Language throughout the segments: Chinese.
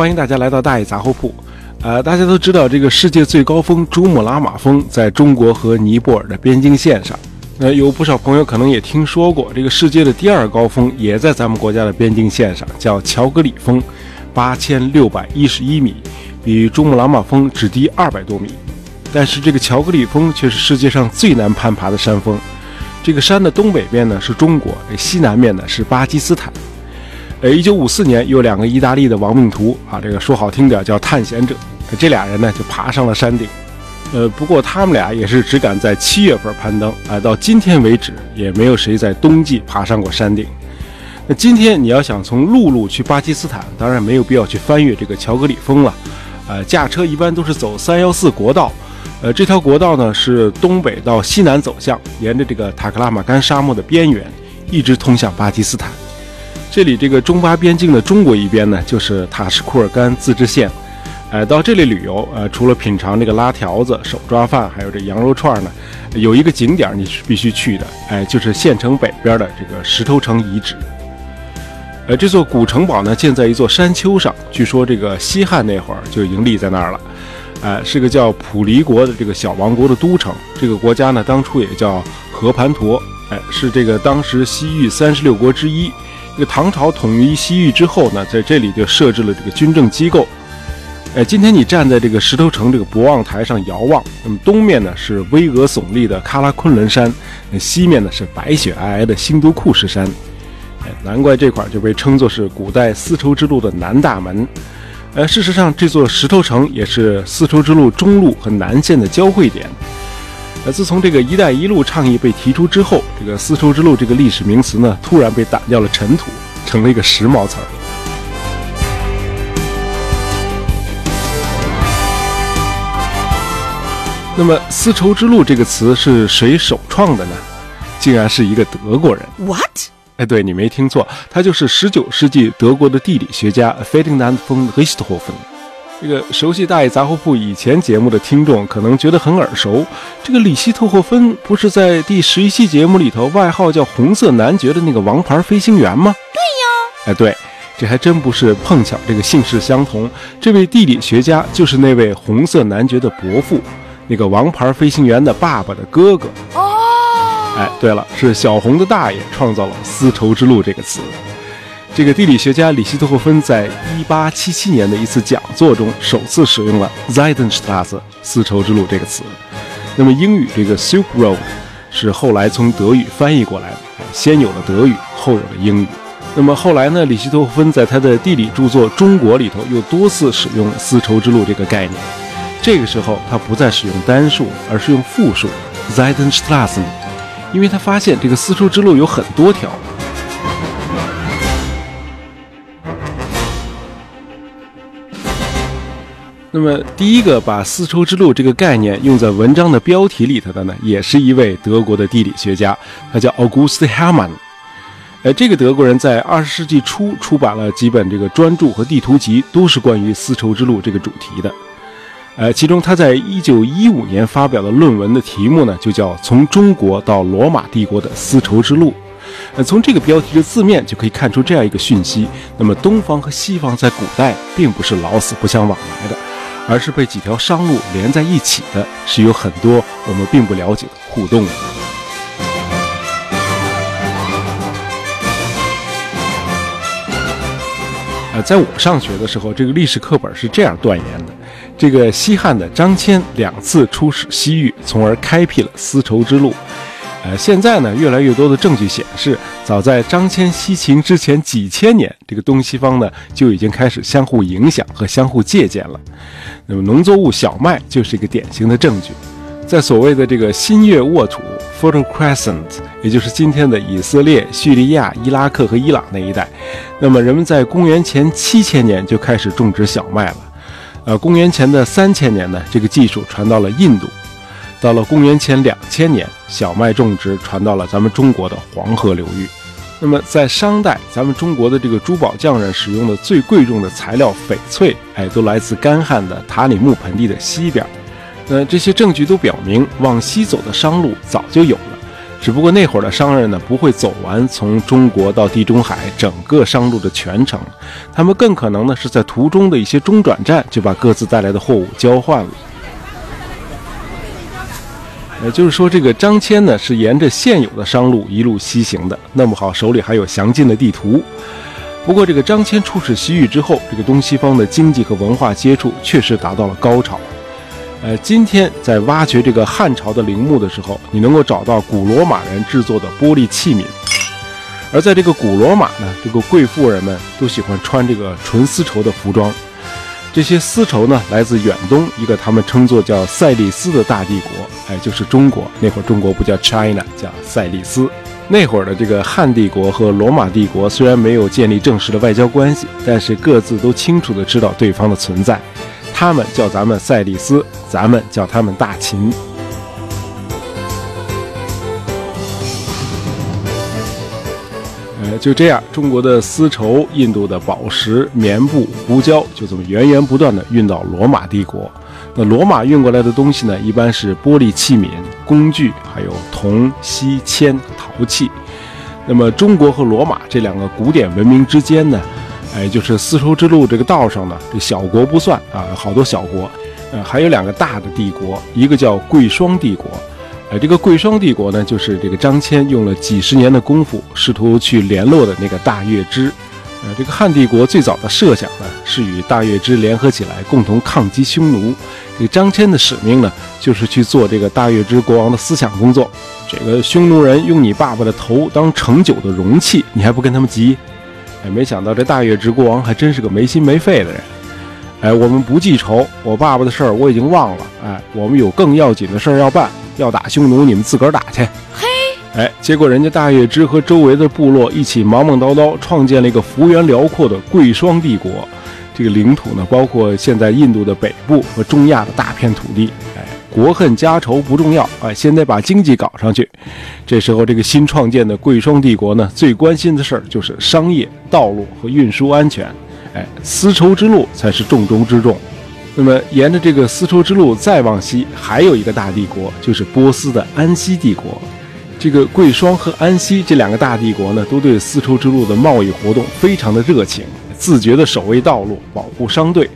欢迎大家来到大爷杂货铺。呃，大家都知道这个世界最高峰珠穆朗玛峰在中国和尼泊尔的边境线上。呃，有不少朋友可能也听说过，这个世界的第二高峰也在咱们国家的边境线上，叫乔格里峰，八千六百一十一米，比珠穆朗玛峰只低二百多米。但是这个乔格里峰却是世界上最难攀爬的山峰。这个山的东北边呢是中国，西南面呢是巴基斯坦。呃，一九五四年，有两个意大利的亡命徒啊，这个说好听点叫探险者，这俩人呢就爬上了山顶。呃，不过他们俩也是只敢在七月份攀登，啊，到今天为止也没有谁在冬季爬上过山顶。那今天你要想从陆路去巴基斯坦，当然没有必要去翻越这个乔格里峰了，呃，驾车一般都是走三幺四国道，呃，这条国道呢是东北到西南走向，沿着这个塔克拉玛干沙漠的边缘，一直通向巴基斯坦。这里这个中巴边境的中国一边呢，就是塔什库尔干自治县。呃，到这里旅游，呃，除了品尝这个拉条子、手抓饭，还有这羊肉串呢，有一个景点你是必须去的，哎，就是县城北边的这个石头城遗址。呃，这座古城堡呢，建在一座山丘上，据说这个西汉那会儿就已经立在那儿了。呃，是个叫普黎国的这个小王国的都城。这个国家呢，当初也叫和盘陀，哎，是这个当时西域三十六国之一。这个唐朝统一西域之后呢，在这里就设置了这个军政机构。哎，今天你站在这个石头城这个博望台上遥望，那么东面呢是巍峨耸立的喀拉昆仑山，西面呢是白雪皑皑的新都库什山。哎，难怪这块就被称作是古代丝绸之路的南大门。呃，事实上，这座石头城也是丝绸之路中路和南线的交汇点。呃，自从这个“一带一路”倡议被提出之后，这个丝绸之路这个历史名词呢，突然被打掉了尘土，成了一个时髦词儿。那么，“丝绸之路”这个词是谁首创的呢？竟然是一个德国人。What？哎，对你没听错，他就是19世纪德国的地理学家 Ferdinand von Richthofen。这个熟悉大爷杂货铺以前节目的听众可能觉得很耳熟，这个里希特霍芬不是在第十一期节目里头外号叫“红色男爵”的那个王牌飞行员吗？对呀，哎，对，这还真不是碰巧，这个姓氏相同。这位地理学家就是那位红色男爵的伯父，那个王牌飞行员的爸爸的哥哥。哦，哎，对了，是小红的大爷创造了“丝绸之路”这个词。这个地理学家里希特霍芬在1877年的一次讲座中，首次使用了 “Zeidenstraße” 丝绸之路这个词。那么英语这个 “Silk Road” 是后来从德语翻译过来的，先有了德语，后有了英语。那么后来呢，里希特霍芬在他的地理著作《中国》里头又多次使用丝绸之路这个概念。这个时候他不再使用单数，而是用复数 “Zeidenstraße”，因为他发现这个丝绸之路有很多条。那么，第一个把丝绸之路这个概念用在文章的标题里头的呢，也是一位德国的地理学家，他叫 August Hermann。呃，这个德国人在二十世纪初出版了几本这个专著和地图集，都是关于丝绸之路这个主题的。呃，其中他在一九一五年发表的论文的题目呢，就叫《从中国到罗马帝国的丝绸之路》。呃，从这个标题的字面就可以看出这样一个讯息：那么东方和西方在古代并不是老死不相往来的。而是被几条商路连在一起的，是有很多我们并不了解的互动的。呃，在我上学的时候，这个历史课本是这样断言的：这个西汉的张骞两次出使西域，从而开辟了丝绸之路。呃，现在呢，越来越多的证据显示，早在张骞西秦之前几千年，这个东西方呢就已经开始相互影响和相互借鉴了。那么，农作物小麦就是一个典型的证据。在所谓的这个新月沃土 （Fertile Crescent），也就是今天的以色列、叙利亚、伊拉克和伊朗那一带，那么人们在公元前七千年就开始种植小麦了。呃，公元前的三千年呢，这个技术传到了印度。到了公元前两千年，小麦种植传到了咱们中国的黄河流域。那么在商代，咱们中国的这个珠宝匠人使用的最贵重的材料翡翠，哎，都来自干旱的塔里木盆地的西边。那这些证据都表明，往西走的商路早就有了。只不过那会儿的商人呢，不会走完从中国到地中海整个商路的全程，他们更可能呢是在途中的一些中转站就把各自带来的货物交换了。也就是说，这个张骞呢是沿着现有的商路一路西行的，那么好，手里还有详尽的地图。不过，这个张骞出使西域之后，这个东西方的经济和文化接触确实达到了高潮。呃，今天在挖掘这个汉朝的陵墓的时候，你能够找到古罗马人制作的玻璃器皿。而在这个古罗马呢，这个贵妇人们都喜欢穿这个纯丝绸的服装。这些丝绸呢，来自远东一个他们称作叫赛利斯的大帝国，哎，就是中国。那会儿中国不叫 China，叫赛利斯。那会儿的这个汉帝国和罗马帝国虽然没有建立正式的外交关系，但是各自都清楚地知道对方的存在。他们叫咱们赛利斯，咱们叫他们大秦。就这样，中国的丝绸、印度的宝石、棉布、胡椒，就这么源源不断地运到罗马帝国。那罗马运过来的东西呢，一般是玻璃器皿、工具，还有铜、锡、铅、陶器。那么中国和罗马这两个古典文明之间呢，哎，就是丝绸之路这个道上呢，这小国不算啊，好多小国，呃，还有两个大的帝国，一个叫贵霜帝国，呃，这个贵霜帝国呢，就是这个张骞用了几十年的功夫试图去联络的那个大月支。呃，这个汉帝国最早的设想呢，是与大月支联合起来，共同抗击匈奴。这张骞的使命呢，就是去做这个大月支国王的思想工作。这个匈奴人用你爸爸的头当盛酒的容器，你还不跟他们急？哎，没想到这大月支国王还真是个没心没肺的人。哎，我们不记仇，我爸爸的事儿我已经忘了。哎，我们有更要紧的事儿要办，要打匈奴，你们自个儿打去。嘿哎，结果人家大月支和周围的部落一起忙忙叨叨，创建了一个幅员辽阔的贵霜帝国。这个领土呢，包括现在印度的北部和中亚的大片土地。哎，国恨家仇不重要，哎，先得把经济搞上去。这时候，这个新创建的贵霜帝国呢，最关心的事儿就是商业、道路和运输安全。哎，丝绸之路才是重中之重。那么，沿着这个丝绸之路再往西，还有一个大帝国，就是波斯的安息帝国。这个贵霜和安息这两个大帝国呢，都对丝绸之路的贸易活动非常的热情，自觉的守卫道路，保护商队。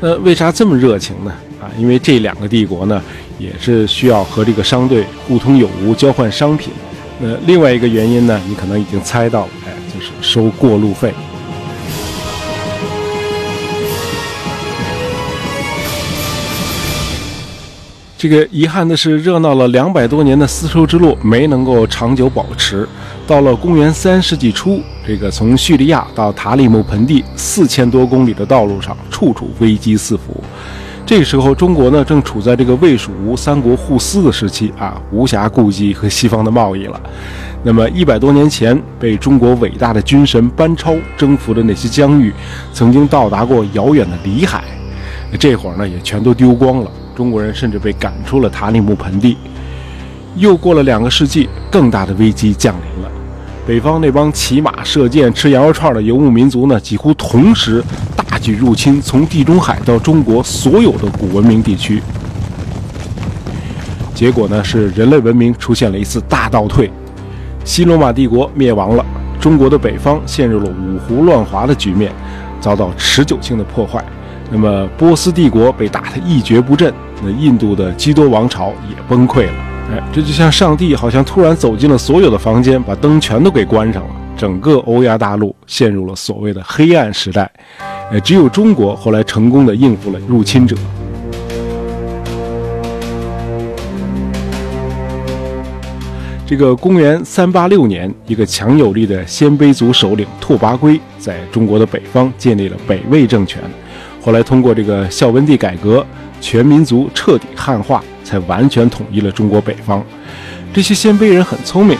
那为啥这么热情呢？啊，因为这两个帝国呢，也是需要和这个商队互通有无，交换商品。那另外一个原因呢，你可能已经猜到了，哎，就是收过路费。这个遗憾的是，热闹了两百多年的丝绸之路没能够长久保持。到了公元三世纪初，这个从叙利亚到塔里木盆地四千多公里的道路上，处处危机四伏。这个时候，中国呢正处在这个魏蜀吴三国互撕的时期啊，无暇顾及和西方的贸易了。那么一百多年前，被中国伟大的军神班超征服的那些疆域，曾经到达过遥远的里海，这会儿呢也全都丢光了。中国人甚至被赶出了塔里木盆地。又过了两个世纪，更大的危机降临了。北方那帮骑马射箭、吃羊肉串的游牧民族呢，几乎同时大举入侵，从地中海到中国所有的古文明地区。结果呢，是人类文明出现了一次大倒退，西罗马帝国灭亡了，中国的北方陷入了五胡乱华的局面，遭到持久性的破坏。那么波斯帝国被打得一蹶不振。那印度的基多王朝也崩溃了，哎，这就像上帝好像突然走进了所有的房间，把灯全都给关上了，整个欧亚大陆陷入了所谓的黑暗时代，哎，只有中国后来成功的应付了入侵者。这个公元三八六年，一个强有力的鲜卑族首领拓跋圭在中国的北方建立了北魏政权，后来通过这个孝文帝改革。全民族彻底汉化，才完全统一了中国北方。这些鲜卑人很聪明，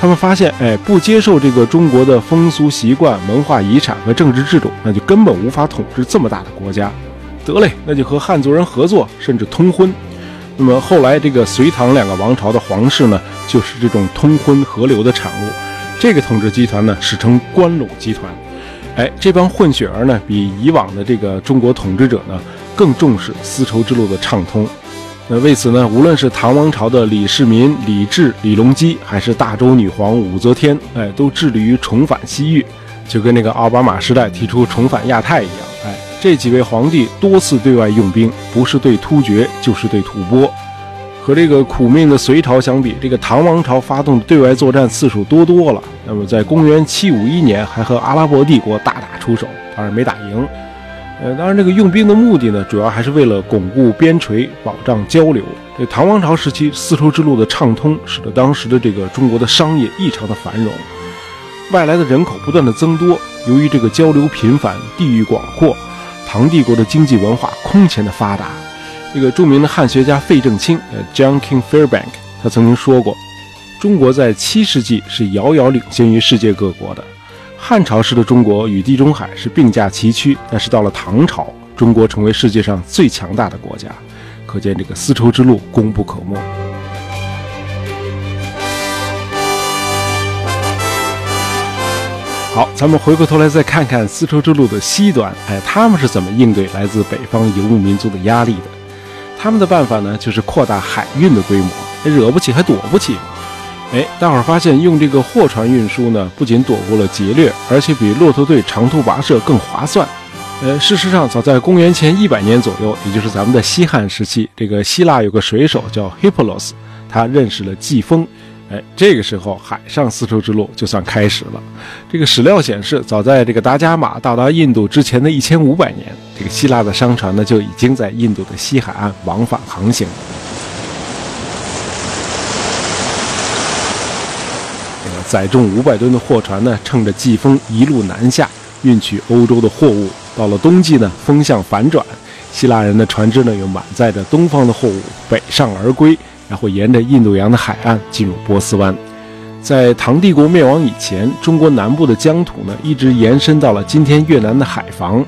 他们发现，哎，不接受这个中国的风俗习惯、文化遗产和政治制度，那就根本无法统治这么大的国家。得嘞，那就和汉族人合作，甚至通婚。那么后来，这个隋唐两个王朝的皇室呢，就是这种通婚合流的产物。这个统治集团呢，史称关陇集团。哎，这帮混血儿呢，比以往的这个中国统治者呢。更重视丝绸之路的畅通，那为此呢，无论是唐王朝的李世民、李治、李隆基，还是大周女皇武则天，哎，都致力于重返西域，就跟那个奥巴马时代提出重返亚太一样。哎，这几位皇帝多次对外用兵，不是对突厥，就是对吐蕃。和这个苦命的隋朝相比，这个唐王朝发动对外作战次数多多了。那么，在公元751年，还和阿拉伯帝国大打出手，当然没打赢。呃，当然，这个用兵的目的呢，主要还是为了巩固边陲，保障交流。这唐王朝时期，丝绸之路的畅通，使得当时的这个中国的商业异常的繁荣，外来的人口不断的增多。由于这个交流频繁，地域广阔，唐帝国的经济文化空前的发达。这个著名的汉学家费正清，呃，John King Fairbank，他曾经说过，中国在七世纪是遥遥领先于世界各国的。汉朝时的中国与地中海是并驾齐驱，但是到了唐朝，中国成为世界上最强大的国家，可见这个丝绸之路功不可没。好，咱们回过头来再看看丝绸之路的西端，哎，他们是怎么应对来自北方游牧民族的压力的？他们的办法呢，就是扩大海运的规模，惹不起还躲不起吗。哎，大伙儿发现用这个货船运输呢，不仅躲过了劫掠，而且比骆驼队长途跋涉更划算。呃，事实上，早在公元前一百年左右，也就是咱们的西汉时期，这个希腊有个水手叫 Hippolos，他认识了季风。哎，这个时候海上丝绸之路就算开始了。这个史料显示，早在这个达伽马到达印度之前的一千五百年，这个希腊的商船呢就已经在印度的西海岸往返航行。载重五百吨的货船呢，乘着季风一路南下，运取欧洲的货物。到了冬季呢，风向反转，希腊人的船只呢又满载着东方的货物北上而归，然后沿着印度洋的海岸进入波斯湾。在唐帝国灭亡以前，中国南部的疆土呢一直延伸到了今天越南的海防，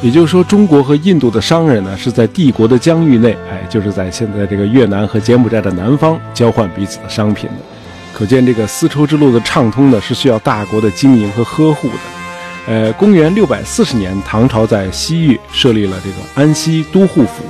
也就是说，中国和印度的商人呢是在帝国的疆域内，哎，就是在现在这个越南和柬埔寨的南方交换彼此的商品的。可见，这个丝绸之路的畅通呢，是需要大国的经营和呵护的。呃，公元六百四十年，唐朝在西域设立了这个安西都护府，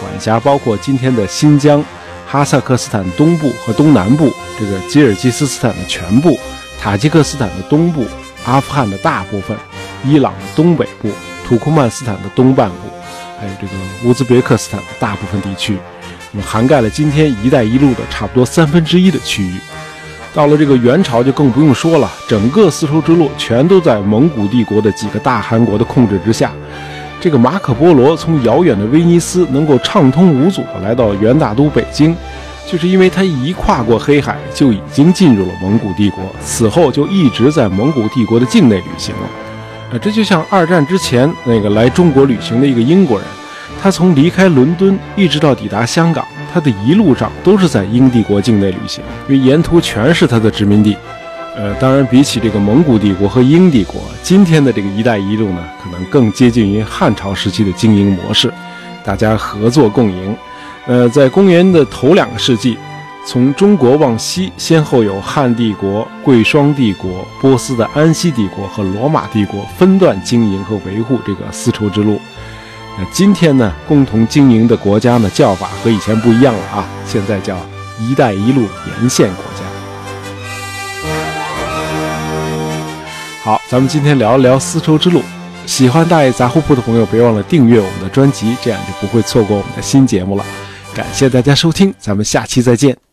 管辖包括今天的新疆、哈萨克斯坦东部和东南部，这个吉尔吉斯斯坦的全部，塔吉克斯坦的东部，阿富汗的大部分，伊朗的东北部，土库曼斯坦的东半部，还有这个乌兹别克斯坦的大部分地区，那么涵盖了今天“一带一路”的差不多三分之一的区域。到了这个元朝就更不用说了，整个丝绸之路全都在蒙古帝国的几个大汗国的控制之下。这个马可波罗从遥远的威尼斯能够畅通无阻地来到元大都北京，就是因为他一跨过黑海就已经进入了蒙古帝国，此后就一直在蒙古帝国的境内旅行了。呃，这就像二战之前那个来中国旅行的一个英国人，他从离开伦敦一直到抵达香港。他的一路上都是在英帝国境内旅行，因为沿途全是他的殖民地。呃，当然，比起这个蒙古帝国和英帝国，今天的这个“一带一路”呢，可能更接近于汉朝时期的经营模式，大家合作共赢。呃，在公元的头两个世纪，从中国往西，先后有汉帝国、贵霜帝国、波斯的安息帝国和罗马帝国分段经营和维护这个丝绸之路。那今天呢，共同经营的国家呢，叫法和以前不一样了啊！现在叫“一带一路”沿线国家。好，咱们今天聊一聊丝绸之路。喜欢大爷杂货铺的朋友，别忘了订阅我们的专辑，这样就不会错过我们的新节目了。感谢大家收听，咱们下期再见。